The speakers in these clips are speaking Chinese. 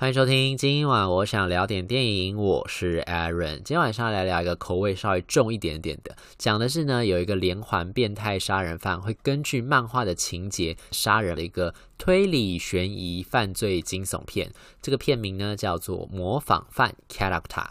欢迎收听今晚我想聊点电影，我是 Aaron。今天晚上来聊一个口味稍微重一点点的，讲的是呢，有一个连环变态杀人犯会根据漫画的情节杀人的一个推理悬疑犯罪惊悚片。这个片名呢叫做《模仿犯 Character》。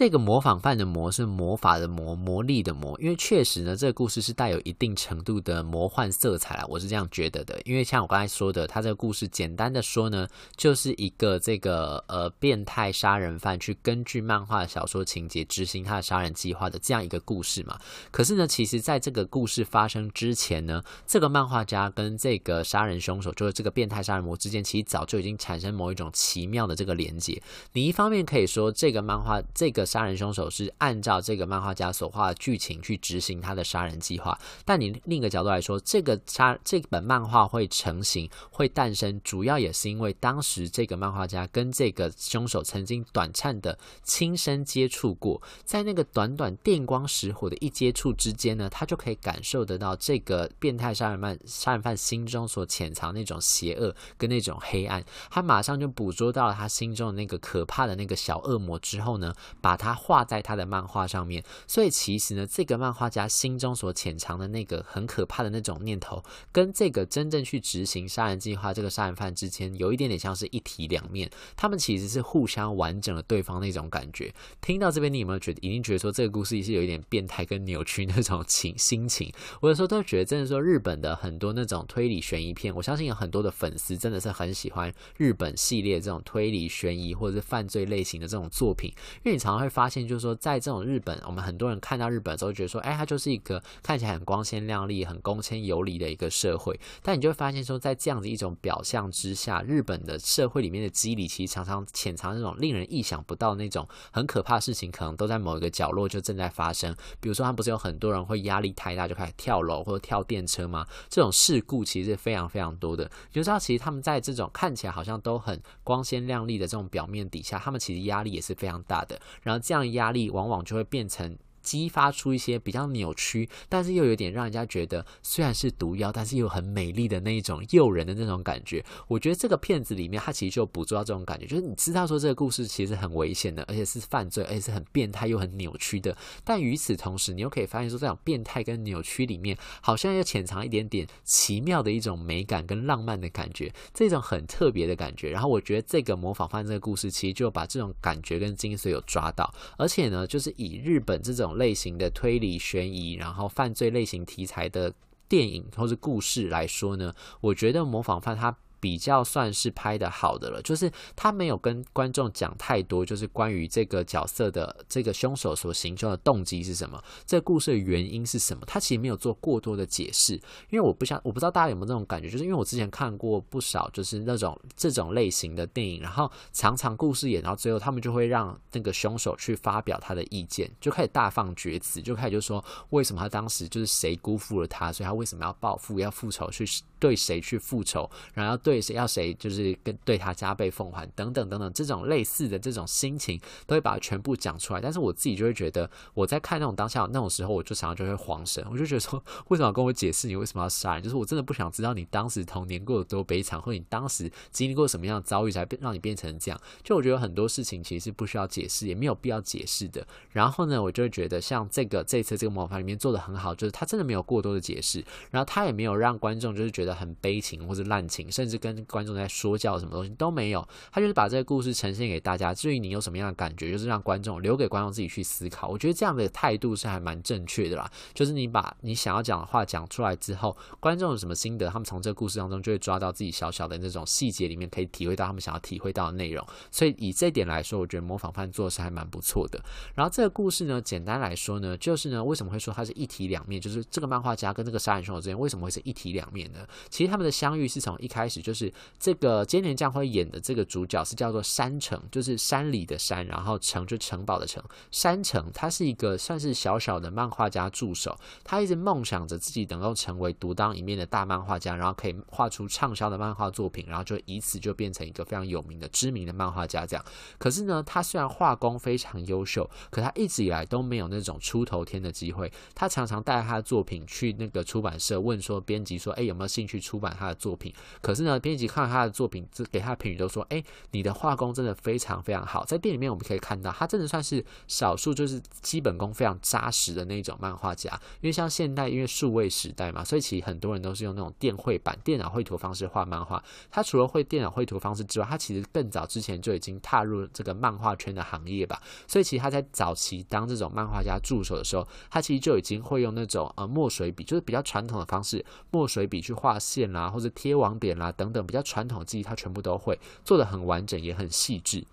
这个模仿犯的魔是魔法的魔，魔力的魔。因为确实呢，这个故事是带有一定程度的魔幻色彩啦，我是这样觉得的。因为像我刚才说的，他这个故事简单的说呢，就是一个这个呃变态杀人犯去根据漫画小说情节执行他的杀人计划的这样一个故事嘛。可是呢，其实在这个故事发生之前呢，这个漫画家跟这个杀人凶手，就是这个变态杀人魔之间，其实早就已经产生某一种奇妙的这个连接。你一方面可以说这个漫画这个。杀人凶手是按照这个漫画家所画的剧情去执行他的杀人计划，但你另一个角度来说，这个杀这本漫画会成型、会诞生，主要也是因为当时这个漫画家跟这个凶手曾经短暂的亲身接触过，在那个短短电光石火的一接触之间呢，他就可以感受得到这个变态杀人犯杀人犯心中所潜藏那种邪恶跟那种黑暗，他马上就捕捉到了他心中的那个可怕的那个小恶魔之后呢，把。他画在他的漫画上面，所以其实呢，这个漫画家心中所潜藏的那个很可怕的那种念头，跟这个真正去执行杀人计划这个杀人犯之间，有一点点像是一体两面，他们其实是互相完整了对方那种感觉。听到这边，你有没有觉得，一定觉得说这个故事是有一点变态跟扭曲那种情心情？我有时候都觉得，真的说日本的很多那种推理悬疑片，我相信有很多的粉丝真的是很喜欢日本系列这种推理悬疑或者是犯罪类型的这种作品，因为你常常会。发现就是说，在这种日本，我们很多人看到日本的时候，觉得说，哎，它就是一个看起来很光鲜亮丽、很光鲜有礼的一个社会。但你就会发现说，在这样子一种表象之下，日本的社会里面的机理其实常常潜藏那种令人意想不到那种很可怕的事情，可能都在某一个角落就正在发生。比如说，他不是有很多人会压力太大就开始跳楼或者跳电车吗？这种事故其实是非常非常多的。你就知道，其实他们在这种看起来好像都很光鲜亮丽的这种表面底下，他们其实压力也是非常大的。然后。这样压力往往就会变成。激发出一些比较扭曲，但是又有点让人家觉得虽然是毒药，但是又很美丽的那一种诱人的那种感觉。我觉得这个片子里面，它其实就捕捉到这种感觉，就是你知道说这个故事其实很危险的，而且是犯罪，而且是很变态又很扭曲的。但与此同时，你又可以发现说，这种变态跟扭曲里面，好像又潜藏一点点奇妙的一种美感跟浪漫的感觉，这种很特别的感觉。然后我觉得这个模仿犯这个故事，其实就把这种感觉跟精髓有抓到，而且呢，就是以日本这种。类型的推理悬疑，然后犯罪类型题材的电影或是故事来说呢，我觉得模仿犯他。比较算是拍的好的了，就是他没有跟观众讲太多，就是关于这个角色的这个凶手所行凶的动机是什么，这个故事的原因是什么，他其实没有做过多的解释。因为我不想，我不知道大家有没有这种感觉，就是因为我之前看过不少，就是那种这种类型的电影，然后常常故事演到最后，他们就会让那个凶手去发表他的意见，就开始大放厥词，就开始就说为什么他当时就是谁辜负了他，所以他为什么要报复，要复仇，去对谁去复仇，然后要对。对谁要谁就是跟对他加倍奉还等等等等，这种类似的这种心情都会把它全部讲出来。但是我自己就会觉得，我在看那种当下那种时候，我就常常就会慌神，我就觉得说，为什么要跟我解释你为什么要杀人？就是我真的不想知道你当时童年过得多悲惨，或者你当时经历过什么样的遭遇才让你变成这样。就我觉得很多事情其实是不需要解释，也没有必要解释的。然后呢，我就会觉得像这个这次这个模仿犯里面做的很好，就是他真的没有过多的解释，然后他也没有让观众就是觉得很悲情或者滥情，甚至。跟观众在说教什么东西都没有，他就是把这个故事呈现给大家。至于你有什么样的感觉，就是让观众留给观众自己去思考。我觉得这样的态度是还蛮正确的啦。就是你把你想要讲的话讲出来之后，观众有什么心得，他们从这个故事当中就会抓到自己小小的那种细节里面，可以体会到他们想要体会到的内容。所以以这一点来说，我觉得模仿犯做的是还蛮不错的。然后这个故事呢，简单来说呢，就是呢，为什么会说它是一体两面？就是这个漫画家跟这个杀人凶手之间为什么会是一体两面呢？其实他们的相遇是从一开始就。就是这个菅田将晖演的这个主角是叫做山城，就是山里的山，然后城就城堡的城。山城他是一个算是小小的漫画家助手，他一直梦想着自己能够成为独当一面的大漫画家，然后可以画出畅销的漫画作品，然后就以此就变成一个非常有名的知名的漫画家。这样，可是呢，他虽然画工非常优秀，可他一直以来都没有那种出头天的机会。他常常带他的作品去那个出版社问说，编辑说，哎，有没有兴趣出版他的作品？可是呢，编辑看到他的作品，这给他的评语都说，哎，你的画工真的非常非常好。在店里面我们可以看到，他真的算是少数就是基本功非常扎实的那种漫画家。因为像现代，因为数位时代嘛，所以其实很多人都是用那种电绘版、电脑绘图方式画漫画。他除了会电脑绘图方式之外，他其实更早之前就已经踏入这个漫画圈的行业吧。所以其实他在早期当这种漫画家助手的时候，他其实就已经会用那种呃墨水笔，就是比较传统的方式，墨水笔去画线啦，或者贴网点啦等等比较传统的技艺，他全部都会做的很完整，也很细致。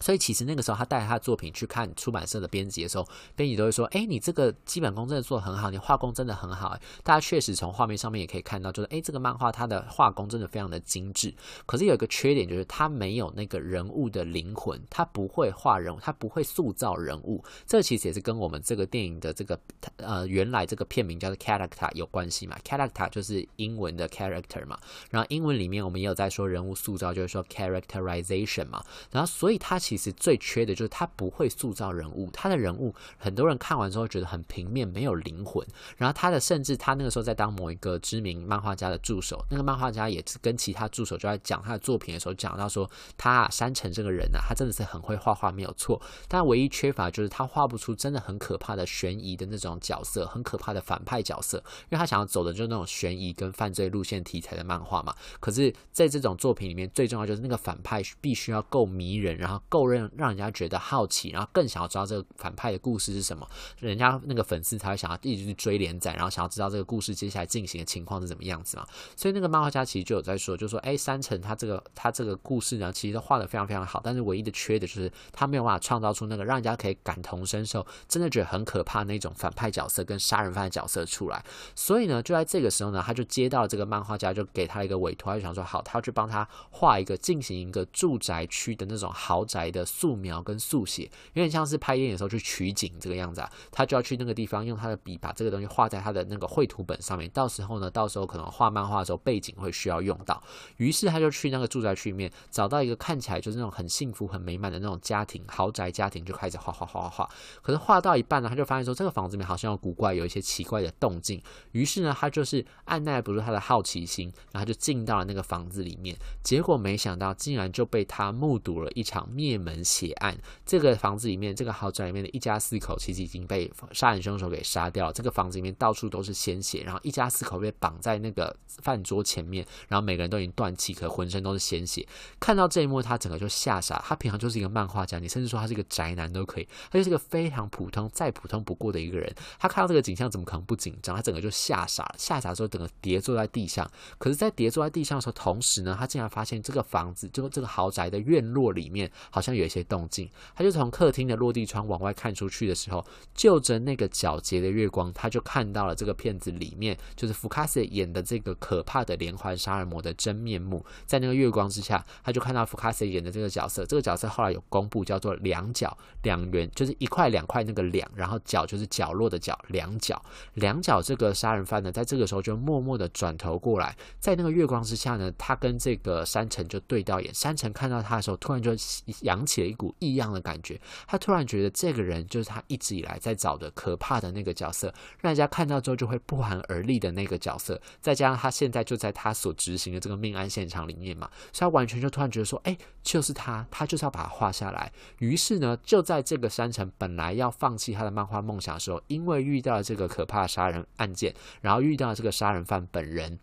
所以其实那个时候，他带他的作品去看出版社的编辑的时候，编辑都会说：“哎，你这个基本功真的做得很好，你画工真的很好。”大家确实从画面上面也可以看到，就是哎，这个漫画它的画工真的非常的精致。可是有一个缺点，就是它没有那个人物的灵魂，它不会画人物，它不会塑造人物。这其实也是跟我们这个电影的这个呃原来这个片名叫做 character 有关系嘛？character 就是英文的 character 嘛。然后英文里面我们也有在说人物塑造，就是说 characterization 嘛。然后所以它。其实最缺的就是他不会塑造人物，他的人物很多人看完之后觉得很平面，没有灵魂。然后他的甚至他那个时候在当某一个知名漫画家的助手，那个漫画家也是跟其他助手就在讲他的作品的时候讲到说，他啊，山城这个人啊，他真的是很会画画，没有错。但唯一缺乏就是他画不出真的很可怕的悬疑的那种角色，很可怕的反派角色，因为他想要走的就是那种悬疑跟犯罪路线题材的漫画嘛。可是在这种作品里面，最重要就是那个反派必须要够迷人，然后够。够让让人家觉得好奇，然后更想要知道这个反派的故事是什么，人家那个粉丝才会想要一直去追连载，然后想要知道这个故事接下来进行的情况是怎么样子嘛。所以那个漫画家其实就有在说，就说哎，山城他这个他这个故事呢，其实都画的非常非常好，但是唯一的缺的就是他没有办法创造出那个让人家可以感同身受，真的觉得很可怕那种反派角色跟杀人犯的角色出来。所以呢，就在这个时候呢，他就接到这个漫画家，就给他一个委托，他就想说好，他要去帮他画一个进行一个住宅区的那种豪宅。的素描跟速写，有点像是拍电影的时候去取景这个样子啊，他就要去那个地方用他的笔把这个东西画在他的那个绘图本上面。到时候呢，到时候可能画漫画的时候背景会需要用到，于是他就去那个住宅区里面找到一个看起来就是那种很幸福、很美满的那种家庭豪宅家庭，就开始画画画画画。可是画到一半呢，他就发现说这个房子里面好像有古怪，有一些奇怪的动静。于是呢，他就是按捺不住他的好奇心，然后就进到了那个房子里面。结果没想到，竟然就被他目睹了一场灭门血案，这个房子里面，这个豪宅里面的一家四口，其实已经被杀人凶手给杀掉了。这个房子里面到处都是鲜血，然后一家四口被绑在那个饭桌前面，然后每个人都已经断气，可浑身都是鲜血。看到这一幕，他整个就吓傻。他平常就是一个漫画家，你甚至说他是一个宅男都可以，他就是一个非常普通、再普通不过的一个人。他看到这个景象，怎么可能不紧张？他整个就吓傻了，吓傻之后，整个跌坐在地上。可是，在跌坐在地上的时候，同时呢，他竟然发现这个房子，就这个豪宅的院落里面，好像像有一些。动静，他就从客厅的落地窗往外看出去的时候，就着那个皎洁的月光，他就看到了这个片子里面就是福卡斯演的这个可怕的连环杀人魔的真面目。在那个月光之下，他就看到福卡斯演的这个角色，这个角色后来有公布，叫做两角两元，就是一块两块那个两，然后角就是角落的角，两角两角。这个杀人犯呢，在这个时候就默默的转头过来，在那个月光之下呢，他跟这个山城就对到眼。山城看到他的时候，突然就扬想起了一股异样的感觉，他突然觉得这个人就是他一直以来在找的可怕的那个角色，让人家看到之后就会不寒而栗的那个角色。再加上他现在就在他所执行的这个命案现场里面嘛，所以他完全就突然觉得说，哎，就是他，他就是要把它画下来。于是呢，就在这个山城本来要放弃他的漫画梦想的时候，因为遇到了这个可怕的杀人案件，然后遇到了这个杀人犯本人。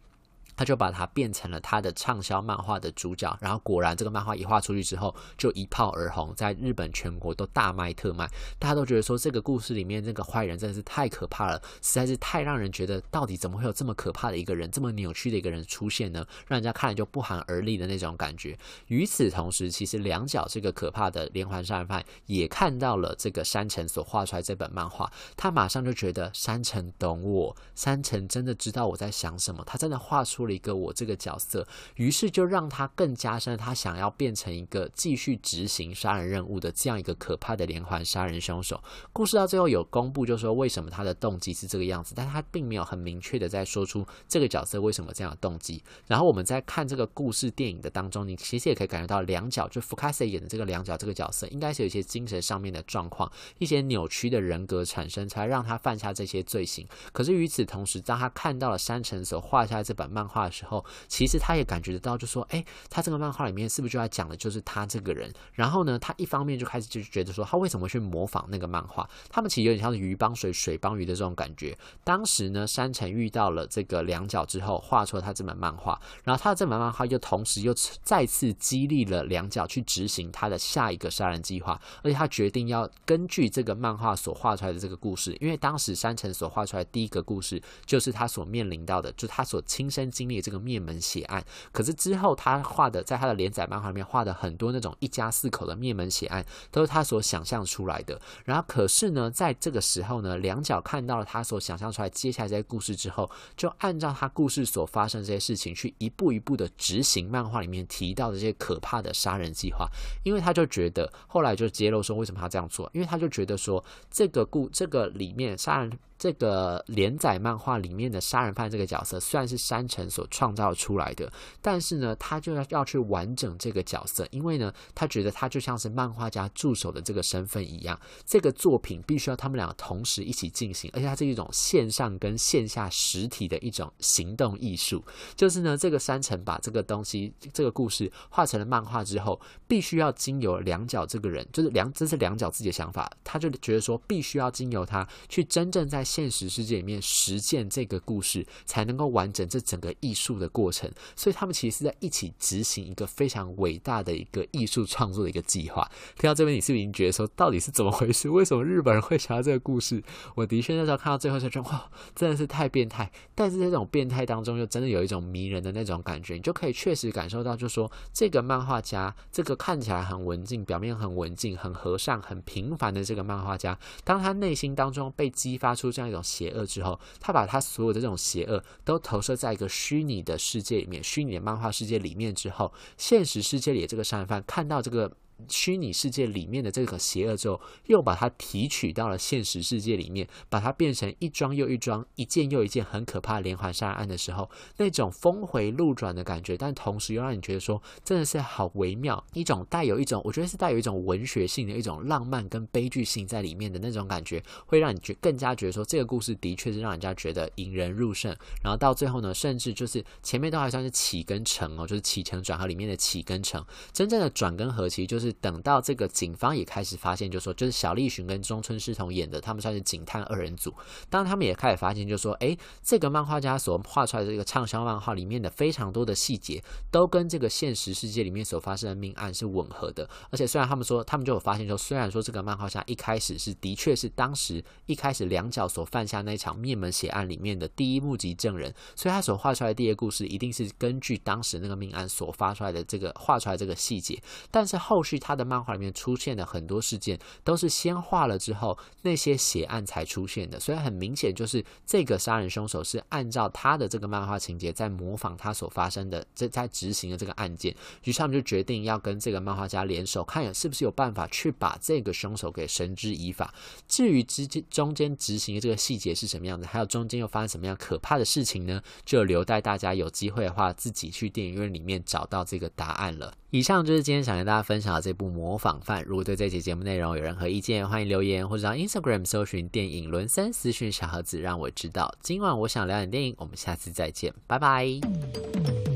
他就把它变成了他的畅销漫画的主角，然后果然这个漫画一画出去之后就一炮而红，在日本全国都大卖特卖，大家都觉得说这个故事里面这个坏人真的是太可怕了，实在是太让人觉得到底怎么会有这么可怕的一个人，这么扭曲的一个人出现呢？让人家看了就不寒而栗的那种感觉。与此同时，其实两角这个可怕的连环杀人犯也看到了这个山城所画出来这本漫画，他马上就觉得山城懂我，山城真的知道我在想什么，他真的画出。了一个我这个角色，于是就让他更加深他想要变成一个继续执行杀人任务的这样一个可怕的连环杀人凶手。故事到最后有公布，就说为什么他的动机是这个样子，但他并没有很明确的在说出这个角色为什么这样的动机。然后我们在看这个故事电影的当中，你其实也可以感觉到两角，就福卡斯演的这个两角这个角色，应该是有一些精神上面的状况，一些扭曲的人格产生，才让他犯下这些罪行。可是与此同时，当他看到了山城所画下这本漫画画的时候，其实他也感觉得到，就说，哎，他这个漫画里面是不是就在讲的就是他这个人？然后呢，他一方面就开始就觉得说，他为什么去模仿那个漫画？他们其实有点像是鱼帮水，水帮鱼的这种感觉。当时呢，山城遇到了这个两角之后，画出了他这本漫画，然后他的这本漫画又同时又再次激励了两角去执行他的下一个杀人计划，而且他决定要根据这个漫画所画出来的这个故事，因为当时山城所画出来第一个故事就是他所面临到的，就是他所亲身经历这个灭门血案。可是之后他画的，在他的连载漫画里面画的很多那种一家四口的灭门血案，都是他所想象出来的。然后可是呢，在这个时候呢，两角看到了他所想象出来接下来这些故事之后，就按照他故事所发生这些事情去一步一步的执行漫画里面提到的这些可怕的杀人计划，因为他就觉得后来就揭露说为什么他这样做，因为他就觉得说这个故这个里面杀人。这个连载漫画里面的杀人犯这个角色虽然是山城所创造出来的，但是呢，他就要要去完整这个角色，因为呢，他觉得他就像是漫画家助手的这个身份一样，这个作品必须要他们两个同时一起进行，而且它是一种线上跟线下实体的一种行动艺术。就是呢，这个山城把这个东西、这个故事画成了漫画之后，必须要经由两角这个人，就是两，这是两角自己的想法，他就觉得说，必须要经由他去真正在。现实世界里面实践这个故事，才能够完整这整个艺术的过程。所以他们其实是在一起执行一个非常伟大的一个艺术创作的一个计划。听到这边，你是不是已经觉得说，到底是怎么回事？为什么日本人会想到这个故事？我的确那时候看到最后就觉得，哇，真的是太变态。但是这种变态当中，又真的有一种迷人的那种感觉，你就可以确实感受到，就说这个漫画家，这个看起来很文静、表面很文静、很和善、很平凡的这个漫画家，当他内心当中被激发出这样一种邪恶之后，他把他所有的这种邪恶都投射在一个虚拟的世界里面，虚拟的漫画世界里面之后，现实世界里的这个杀人犯看到这个。虚拟世界里面的这个邪恶之后，又把它提取到了现实世界里面，把它变成一桩又一桩、一件又一件很可怕的连环杀人案的时候，那种峰回路转的感觉，但同时又让你觉得说，真的是好微妙，一种带有一种，我觉得是带有一种文学性的一种浪漫跟悲剧性在里面的那种感觉，会让你觉更加觉得说，这个故事的确是让人家觉得引人入胜。然后到最后呢，甚至就是前面都还算是起跟承哦，就是起承转合里面的起跟承，真正的转跟合其实就是。是等到这个警方也开始发现，就说就是小栗旬跟中村狮童演的，他们算是警探二人组。当他们也开始发现，就说哎，这个漫画家所画出来的这个畅销漫画里面的非常多的细节，都跟这个现实世界里面所发生的命案是吻合的。而且虽然他们说，他们就有发现说，虽然说这个漫画家一开始是的确是当时一开始两角所犯下那场灭门血案里面的第一目击证人，所以他所画出来的第一个故事一定是根据当时那个命案所发出来的这个画出来这个细节，但是后续。他的漫画里面出现的很多事件，都是先画了之后，那些血案才出现的。所以很明显，就是这个杀人凶手是按照他的这个漫画情节，在模仿他所发生的，在在执行的这个案件。于是他们就决定要跟这个漫画家联手，看是不是有办法去把这个凶手给绳之以法。至于之间中间执行的这个细节是什么样子，还有中间又发生什么样可怕的事情呢？就留待大家有机会的话，自己去电影院里面找到这个答案了。以上就是今天想跟大家分享的这部《模仿犯》。如果对这期节目内容有任何意见，欢迎留言或者到 Instagram 搜寻“电影轮森”私讯小盒子，让我知道。今晚我想聊点电影，我们下次再见，拜拜。